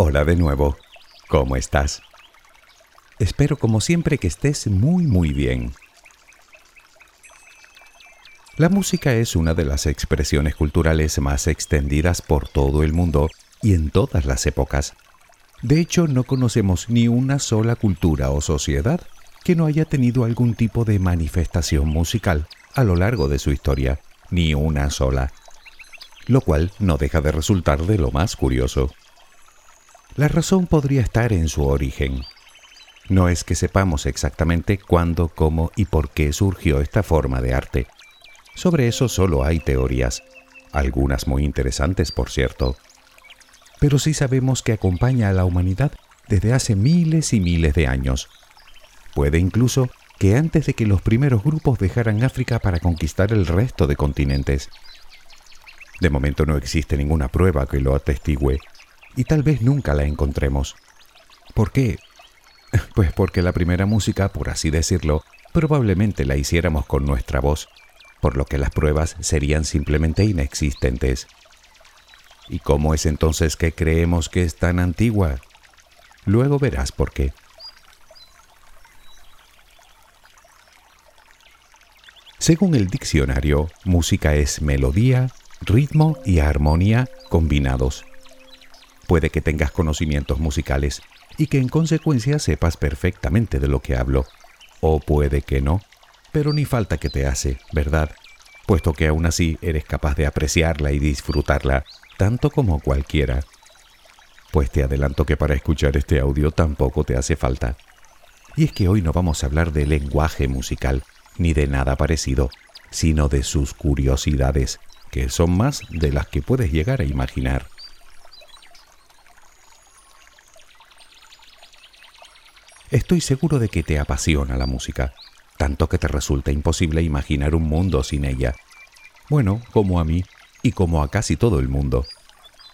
Hola de nuevo. ¿Cómo estás? Espero como siempre que estés muy muy bien. La música es una de las expresiones culturales más extendidas por todo el mundo y en todas las épocas. De hecho, no conocemos ni una sola cultura o sociedad que no haya tenido algún tipo de manifestación musical a lo largo de su historia, ni una sola. Lo cual no deja de resultar de lo más curioso. La razón podría estar en su origen. No es que sepamos exactamente cuándo, cómo y por qué surgió esta forma de arte. Sobre eso solo hay teorías, algunas muy interesantes por cierto. Pero sí sabemos que acompaña a la humanidad desde hace miles y miles de años. Puede incluso que antes de que los primeros grupos dejaran África para conquistar el resto de continentes. De momento no existe ninguna prueba que lo atestigue, y tal vez nunca la encontremos. ¿Por qué? Pues porque la primera música, por así decirlo, probablemente la hiciéramos con nuestra voz, por lo que las pruebas serían simplemente inexistentes. ¿Y cómo es entonces que creemos que es tan antigua? Luego verás por qué. Según el diccionario, música es melodía, ritmo y armonía combinados. Puede que tengas conocimientos musicales y que en consecuencia sepas perfectamente de lo que hablo. O puede que no, pero ni falta que te hace, ¿verdad? Puesto que aún así eres capaz de apreciarla y disfrutarla, tanto como cualquiera. Pues te adelanto que para escuchar este audio tampoco te hace falta. Y es que hoy no vamos a hablar de lenguaje musical, ni de nada parecido, sino de sus curiosidades, que son más de las que puedes llegar a imaginar. Estoy seguro de que te apasiona la música, tanto que te resulta imposible imaginar un mundo sin ella. Bueno, como a mí y como a casi todo el mundo.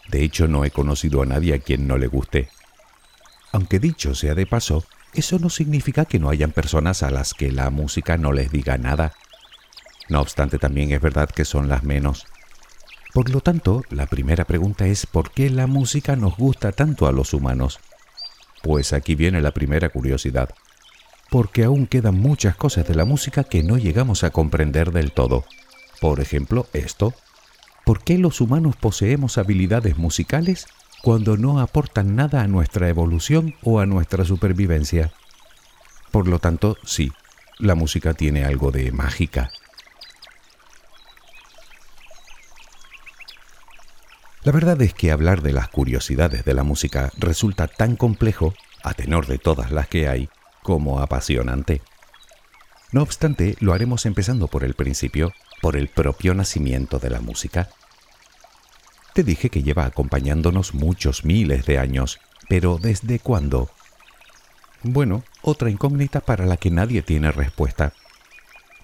De hecho, no he conocido a nadie a quien no le guste. Aunque dicho sea de paso, eso no significa que no hayan personas a las que la música no les diga nada. No obstante, también es verdad que son las menos. Por lo tanto, la primera pregunta es ¿por qué la música nos gusta tanto a los humanos? Pues aquí viene la primera curiosidad. Porque aún quedan muchas cosas de la música que no llegamos a comprender del todo. Por ejemplo, esto. ¿Por qué los humanos poseemos habilidades musicales cuando no aportan nada a nuestra evolución o a nuestra supervivencia? Por lo tanto, sí, la música tiene algo de mágica. La verdad es que hablar de las curiosidades de la música resulta tan complejo, a tenor de todas las que hay, como apasionante. No obstante, lo haremos empezando por el principio, por el propio nacimiento de la música. Te dije que lleva acompañándonos muchos miles de años, pero ¿desde cuándo? Bueno, otra incógnita para la que nadie tiene respuesta.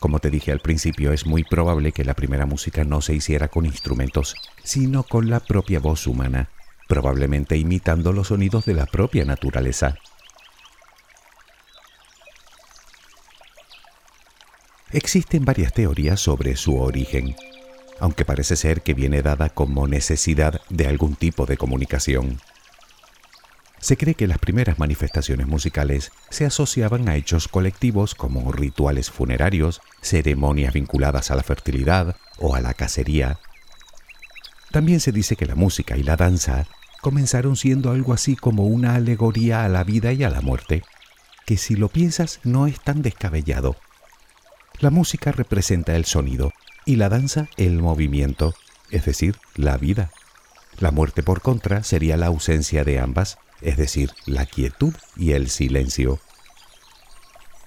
Como te dije al principio, es muy probable que la primera música no se hiciera con instrumentos, sino con la propia voz humana, probablemente imitando los sonidos de la propia naturaleza. Existen varias teorías sobre su origen, aunque parece ser que viene dada como necesidad de algún tipo de comunicación. Se cree que las primeras manifestaciones musicales se asociaban a hechos colectivos como rituales funerarios, ceremonias vinculadas a la fertilidad o a la cacería. También se dice que la música y la danza comenzaron siendo algo así como una alegoría a la vida y a la muerte, que si lo piensas no es tan descabellado. La música representa el sonido y la danza el movimiento, es decir, la vida. La muerte por contra sería la ausencia de ambas, es decir, la quietud y el silencio.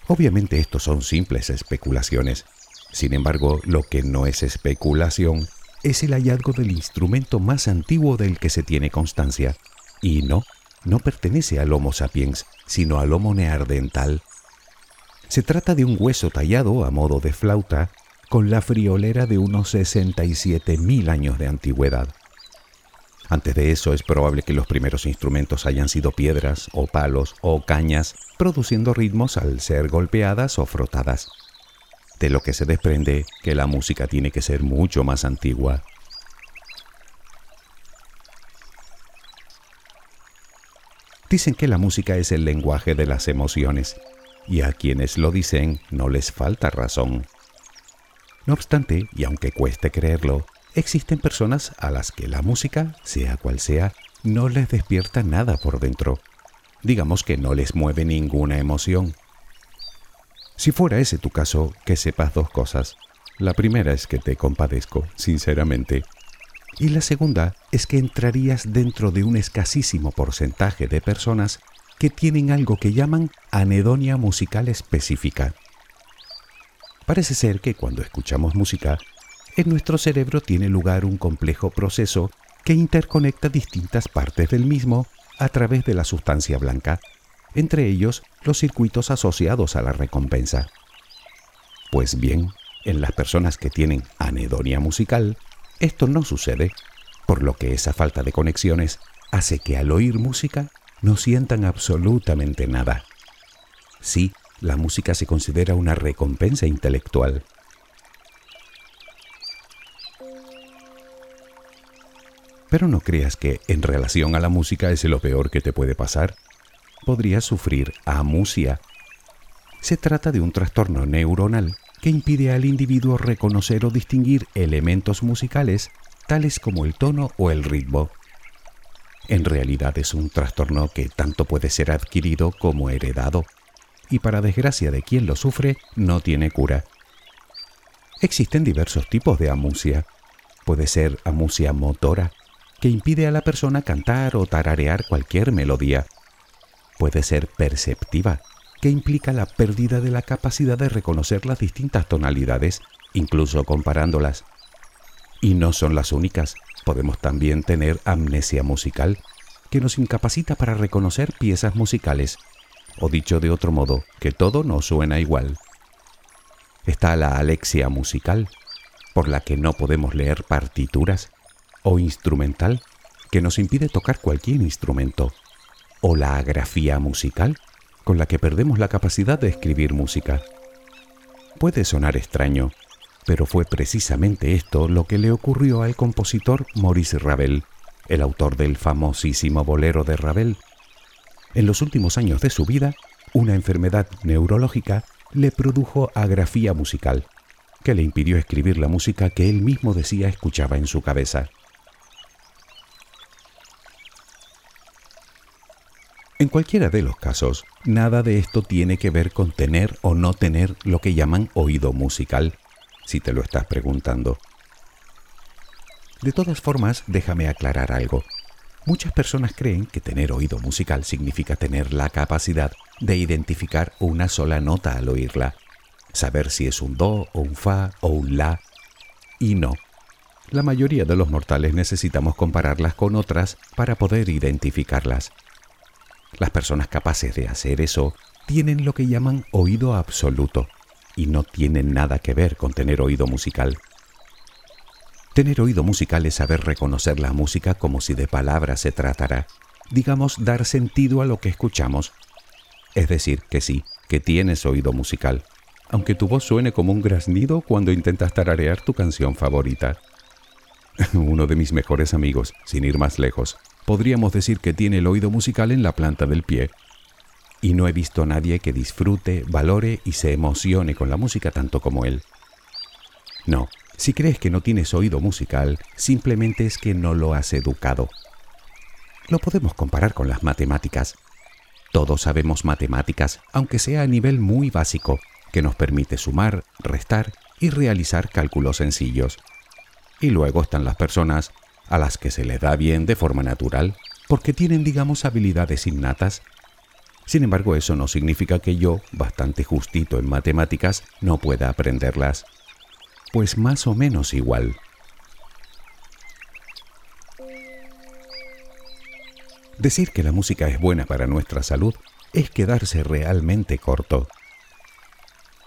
Obviamente estos son simples especulaciones. Sin embargo, lo que no es especulación es el hallazgo del instrumento más antiguo del que se tiene constancia. Y no, no pertenece al Homo sapiens, sino al Homo neandertal. Se trata de un hueso tallado a modo de flauta con la friolera de unos 67.000 años de antigüedad. Antes de eso es probable que los primeros instrumentos hayan sido piedras o palos o cañas, produciendo ritmos al ser golpeadas o frotadas. De lo que se desprende que la música tiene que ser mucho más antigua. Dicen que la música es el lenguaje de las emociones, y a quienes lo dicen no les falta razón. No obstante, y aunque cueste creerlo, existen personas a las que la música, sea cual sea, no les despierta nada por dentro. Digamos que no les mueve ninguna emoción. Si fuera ese tu caso, que sepas dos cosas. La primera es que te compadezco, sinceramente. Y la segunda es que entrarías dentro de un escasísimo porcentaje de personas que tienen algo que llaman anedonia musical específica. Parece ser que cuando escuchamos música, en nuestro cerebro tiene lugar un complejo proceso que interconecta distintas partes del mismo a través de la sustancia blanca, entre ellos los circuitos asociados a la recompensa. Pues bien, en las personas que tienen anedonia musical, esto no sucede, por lo que esa falta de conexiones hace que al oír música no sientan absolutamente nada. Sí, la música se considera una recompensa intelectual. Pero no creas que en relación a la música es lo peor que te puede pasar. Podrías sufrir amusia. Se trata de un trastorno neuronal que impide al individuo reconocer o distinguir elementos musicales tales como el tono o el ritmo. En realidad es un trastorno que tanto puede ser adquirido como heredado, y para desgracia de quien lo sufre, no tiene cura. Existen diversos tipos de amusia. Puede ser amusia motora, que impide a la persona cantar o tararear cualquier melodía. Puede ser perceptiva, que implica la pérdida de la capacidad de reconocer las distintas tonalidades, incluso comparándolas. Y no son las únicas, podemos también tener amnesia musical, que nos incapacita para reconocer piezas musicales, o dicho de otro modo, que todo no suena igual. Está la alexia musical, por la que no podemos leer partituras, o instrumental, que nos impide tocar cualquier instrumento, o la agrafía musical, con la que perdemos la capacidad de escribir música. Puede sonar extraño, pero fue precisamente esto lo que le ocurrió al compositor Maurice Ravel, el autor del famosísimo bolero de Ravel. En los últimos años de su vida, una enfermedad neurológica le produjo agrafía musical, que le impidió escribir la música que él mismo decía escuchaba en su cabeza. En cualquiera de los casos, nada de esto tiene que ver con tener o no tener lo que llaman oído musical, si te lo estás preguntando. De todas formas, déjame aclarar algo. Muchas personas creen que tener oído musical significa tener la capacidad de identificar una sola nota al oírla, saber si es un do o un fa o un la. Y no. La mayoría de los mortales necesitamos compararlas con otras para poder identificarlas. Las personas capaces de hacer eso tienen lo que llaman oído absoluto y no tienen nada que ver con tener oído musical. Tener oído musical es saber reconocer la música como si de palabras se tratara, digamos, dar sentido a lo que escuchamos. Es decir, que sí, que tienes oído musical, aunque tu voz suene como un graznido cuando intentas tararear tu canción favorita. Uno de mis mejores amigos, sin ir más lejos, podríamos decir que tiene el oído musical en la planta del pie. Y no he visto a nadie que disfrute, valore y se emocione con la música tanto como él. No, si crees que no tienes oído musical, simplemente es que no lo has educado. Lo podemos comparar con las matemáticas. Todos sabemos matemáticas, aunque sea a nivel muy básico, que nos permite sumar, restar y realizar cálculos sencillos. Y luego están las personas a las que se les da bien de forma natural, porque tienen, digamos, habilidades innatas. Sin embargo, eso no significa que yo, bastante justito en matemáticas, no pueda aprenderlas. Pues más o menos igual. Decir que la música es buena para nuestra salud es quedarse realmente corto.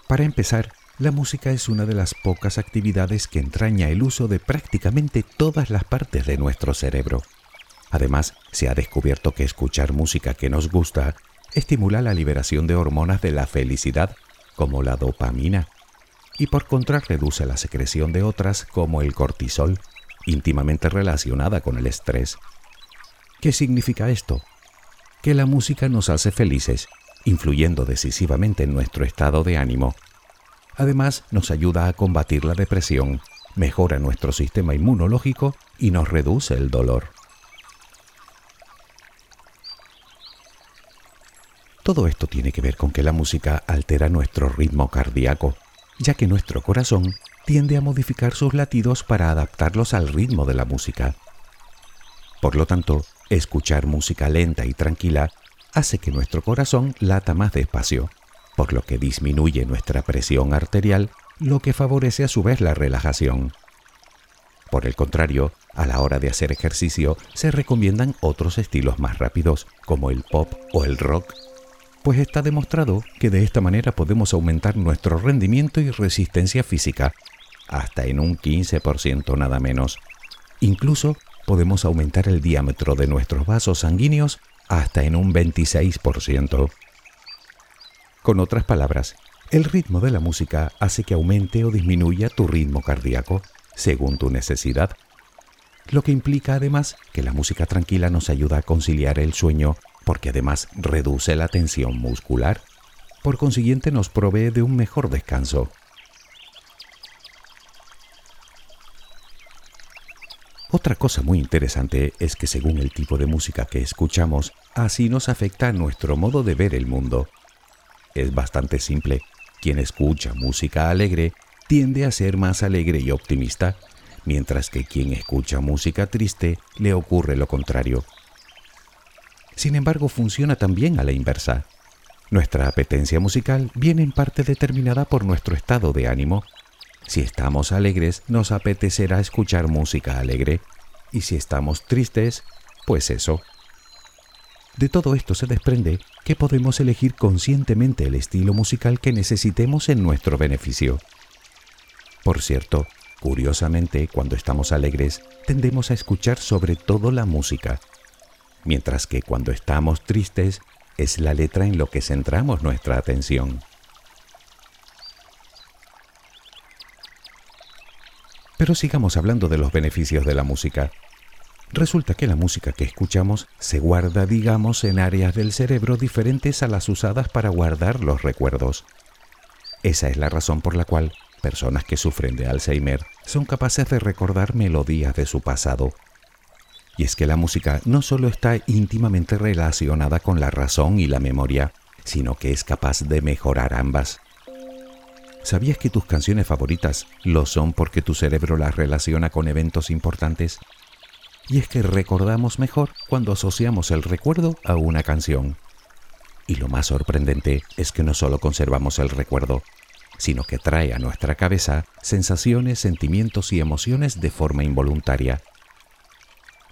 Para empezar, la música es una de las pocas actividades que entraña el uso de prácticamente todas las partes de nuestro cerebro. Además, se ha descubierto que escuchar música que nos gusta estimula la liberación de hormonas de la felicidad, como la dopamina, y por contra reduce la secreción de otras, como el cortisol, íntimamente relacionada con el estrés. ¿Qué significa esto? que la música nos hace felices, influyendo decisivamente en nuestro estado de ánimo. Además, nos ayuda a combatir la depresión, mejora nuestro sistema inmunológico y nos reduce el dolor. Todo esto tiene que ver con que la música altera nuestro ritmo cardíaco, ya que nuestro corazón tiende a modificar sus latidos para adaptarlos al ritmo de la música. Por lo tanto, escuchar música lenta y tranquila hace que nuestro corazón lata más despacio, por lo que disminuye nuestra presión arterial, lo que favorece a su vez la relajación. Por el contrario, a la hora de hacer ejercicio se recomiendan otros estilos más rápidos, como el pop o el rock, pues está demostrado que de esta manera podemos aumentar nuestro rendimiento y resistencia física, hasta en un 15% nada menos. Incluso podemos aumentar el diámetro de nuestros vasos sanguíneos hasta en un 26%. Con otras palabras, el ritmo de la música hace que aumente o disminuya tu ritmo cardíaco según tu necesidad, lo que implica además que la música tranquila nos ayuda a conciliar el sueño porque además reduce la tensión muscular, por consiguiente nos provee de un mejor descanso. Otra cosa muy interesante es que según el tipo de música que escuchamos, así nos afecta nuestro modo de ver el mundo. Es bastante simple. Quien escucha música alegre tiende a ser más alegre y optimista, mientras que quien escucha música triste le ocurre lo contrario. Sin embargo, funciona también a la inversa. Nuestra apetencia musical viene en parte determinada por nuestro estado de ánimo si estamos alegres, nos apetecerá escuchar música alegre. Y si estamos tristes, pues eso. De todo esto se desprende que podemos elegir conscientemente el estilo musical que necesitemos en nuestro beneficio. Por cierto, curiosamente, cuando estamos alegres, tendemos a escuchar sobre todo la música, mientras que cuando estamos tristes, es la letra en lo que centramos nuestra atención. Pero sigamos hablando de los beneficios de la música. Resulta que la música que escuchamos se guarda, digamos, en áreas del cerebro diferentes a las usadas para guardar los recuerdos. Esa es la razón por la cual personas que sufren de Alzheimer son capaces de recordar melodías de su pasado. Y es que la música no solo está íntimamente relacionada con la razón y la memoria, sino que es capaz de mejorar ambas. ¿Sabías que tus canciones favoritas lo son porque tu cerebro las relaciona con eventos importantes? Y es que recordamos mejor cuando asociamos el recuerdo a una canción. Y lo más sorprendente es que no solo conservamos el recuerdo, sino que trae a nuestra cabeza sensaciones, sentimientos y emociones de forma involuntaria.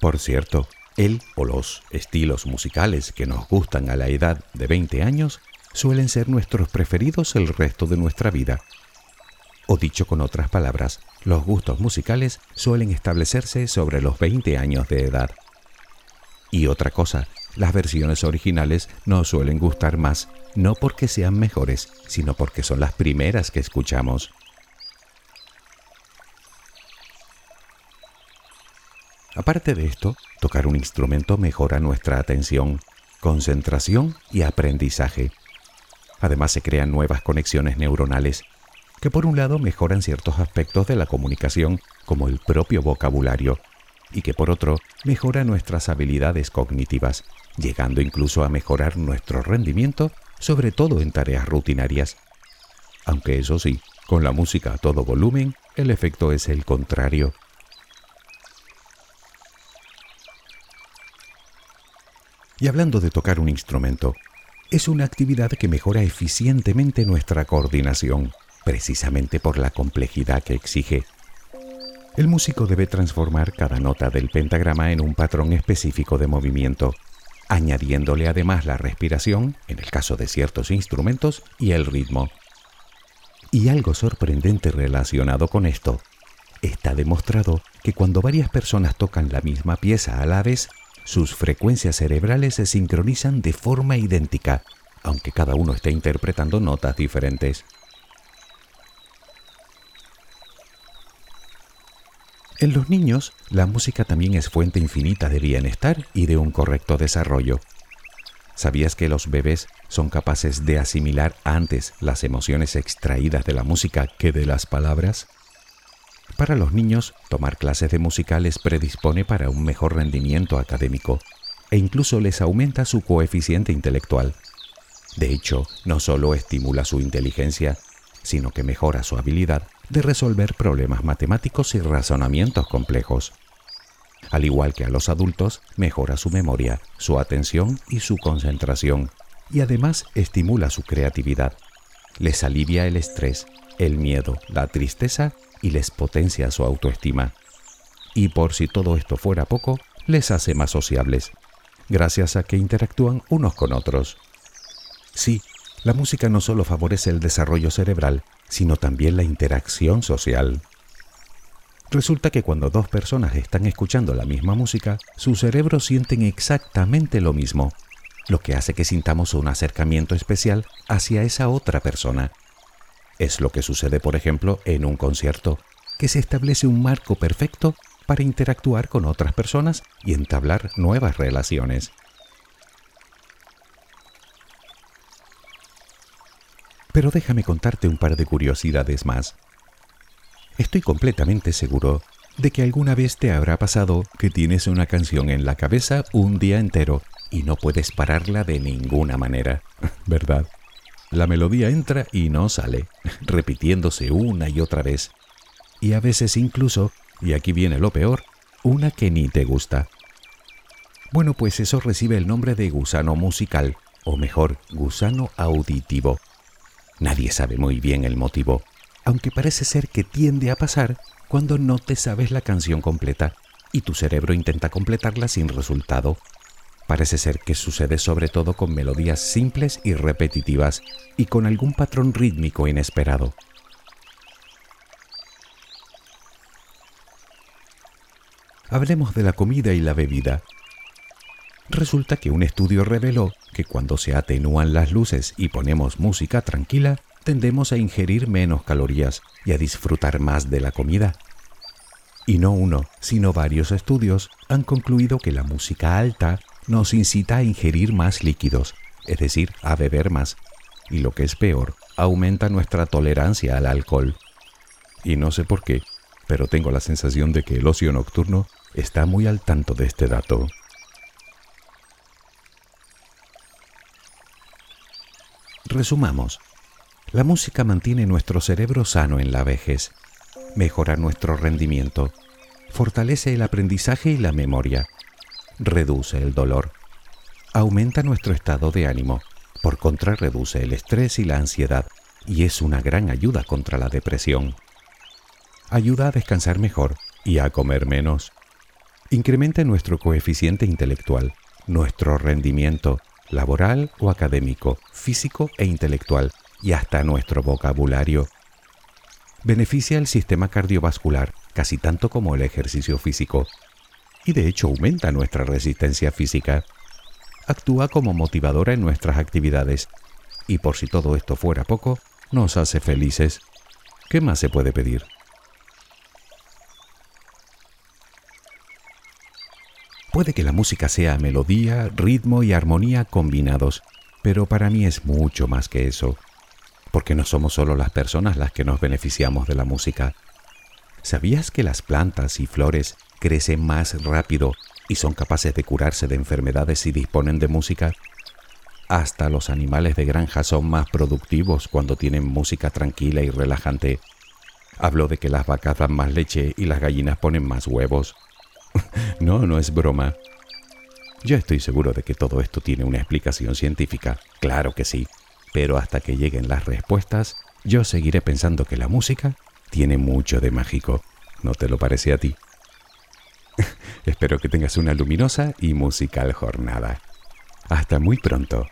Por cierto, el o los estilos musicales que nos gustan a la edad de 20 años suelen ser nuestros preferidos el resto de nuestra vida. O dicho con otras palabras, los gustos musicales suelen establecerse sobre los 20 años de edad. Y otra cosa, las versiones originales nos suelen gustar más, no porque sean mejores, sino porque son las primeras que escuchamos. Aparte de esto, tocar un instrumento mejora nuestra atención, concentración y aprendizaje. Además se crean nuevas conexiones neuronales que por un lado mejoran ciertos aspectos de la comunicación, como el propio vocabulario, y que por otro mejora nuestras habilidades cognitivas, llegando incluso a mejorar nuestro rendimiento, sobre todo en tareas rutinarias. Aunque eso sí, con la música a todo volumen, el efecto es el contrario. Y hablando de tocar un instrumento, es una actividad que mejora eficientemente nuestra coordinación, precisamente por la complejidad que exige. El músico debe transformar cada nota del pentagrama en un patrón específico de movimiento, añadiéndole además la respiración, en el caso de ciertos instrumentos, y el ritmo. Y algo sorprendente relacionado con esto, está demostrado que cuando varias personas tocan la misma pieza a la vez, sus frecuencias cerebrales se sincronizan de forma idéntica, aunque cada uno esté interpretando notas diferentes. En los niños, la música también es fuente infinita de bienestar y de un correcto desarrollo. ¿Sabías que los bebés son capaces de asimilar antes las emociones extraídas de la música que de las palabras? Para los niños, tomar clases de música les predispone para un mejor rendimiento académico e incluso les aumenta su coeficiente intelectual. De hecho, no solo estimula su inteligencia, sino que mejora su habilidad de resolver problemas matemáticos y razonamientos complejos. Al igual que a los adultos, mejora su memoria, su atención y su concentración, y además estimula su creatividad. Les alivia el estrés, el miedo, la tristeza y les potencia su autoestima. Y por si todo esto fuera poco, les hace más sociables, gracias a que interactúan unos con otros. Sí, la música no solo favorece el desarrollo cerebral, sino también la interacción social. Resulta que cuando dos personas están escuchando la misma música, sus cerebros sienten exactamente lo mismo, lo que hace que sintamos un acercamiento especial hacia esa otra persona. Es lo que sucede, por ejemplo, en un concierto, que se establece un marco perfecto para interactuar con otras personas y entablar nuevas relaciones. Pero déjame contarte un par de curiosidades más. Estoy completamente seguro de que alguna vez te habrá pasado que tienes una canción en la cabeza un día entero y no puedes pararla de ninguna manera, ¿verdad? La melodía entra y no sale, repitiéndose una y otra vez. Y a veces incluso, y aquí viene lo peor, una que ni te gusta. Bueno, pues eso recibe el nombre de gusano musical, o mejor, gusano auditivo. Nadie sabe muy bien el motivo, aunque parece ser que tiende a pasar cuando no te sabes la canción completa y tu cerebro intenta completarla sin resultado. Parece ser que sucede sobre todo con melodías simples y repetitivas y con algún patrón rítmico inesperado. Hablemos de la comida y la bebida. Resulta que un estudio reveló que cuando se atenúan las luces y ponemos música tranquila, tendemos a ingerir menos calorías y a disfrutar más de la comida. Y no uno, sino varios estudios han concluido que la música alta nos incita a ingerir más líquidos, es decir, a beber más, y lo que es peor, aumenta nuestra tolerancia al alcohol. Y no sé por qué, pero tengo la sensación de que el ocio nocturno está muy al tanto de este dato. Resumamos. La música mantiene nuestro cerebro sano en la vejez, mejora nuestro rendimiento, fortalece el aprendizaje y la memoria, reduce el dolor, aumenta nuestro estado de ánimo, por contra reduce el estrés y la ansiedad y es una gran ayuda contra la depresión. Ayuda a descansar mejor y a comer menos. Incrementa nuestro coeficiente intelectual, nuestro rendimiento laboral o académico, físico e intelectual y hasta nuestro vocabulario. Beneficia el sistema cardiovascular casi tanto como el ejercicio físico y de hecho aumenta nuestra resistencia física. Actúa como motivadora en nuestras actividades y por si todo esto fuera poco, nos hace felices. ¿Qué más se puede pedir? Puede que la música sea melodía, ritmo y armonía combinados, pero para mí es mucho más que eso porque no somos solo las personas las que nos beneficiamos de la música. ¿Sabías que las plantas y flores crecen más rápido y son capaces de curarse de enfermedades si disponen de música? Hasta los animales de granja son más productivos cuando tienen música tranquila y relajante. Hablo de que las vacas dan más leche y las gallinas ponen más huevos. no, no es broma. Yo estoy seguro de que todo esto tiene una explicación científica. Claro que sí pero hasta que lleguen las respuestas, yo seguiré pensando que la música tiene mucho de mágico. ¿No te lo parece a ti? Espero que tengas una luminosa y musical jornada. Hasta muy pronto.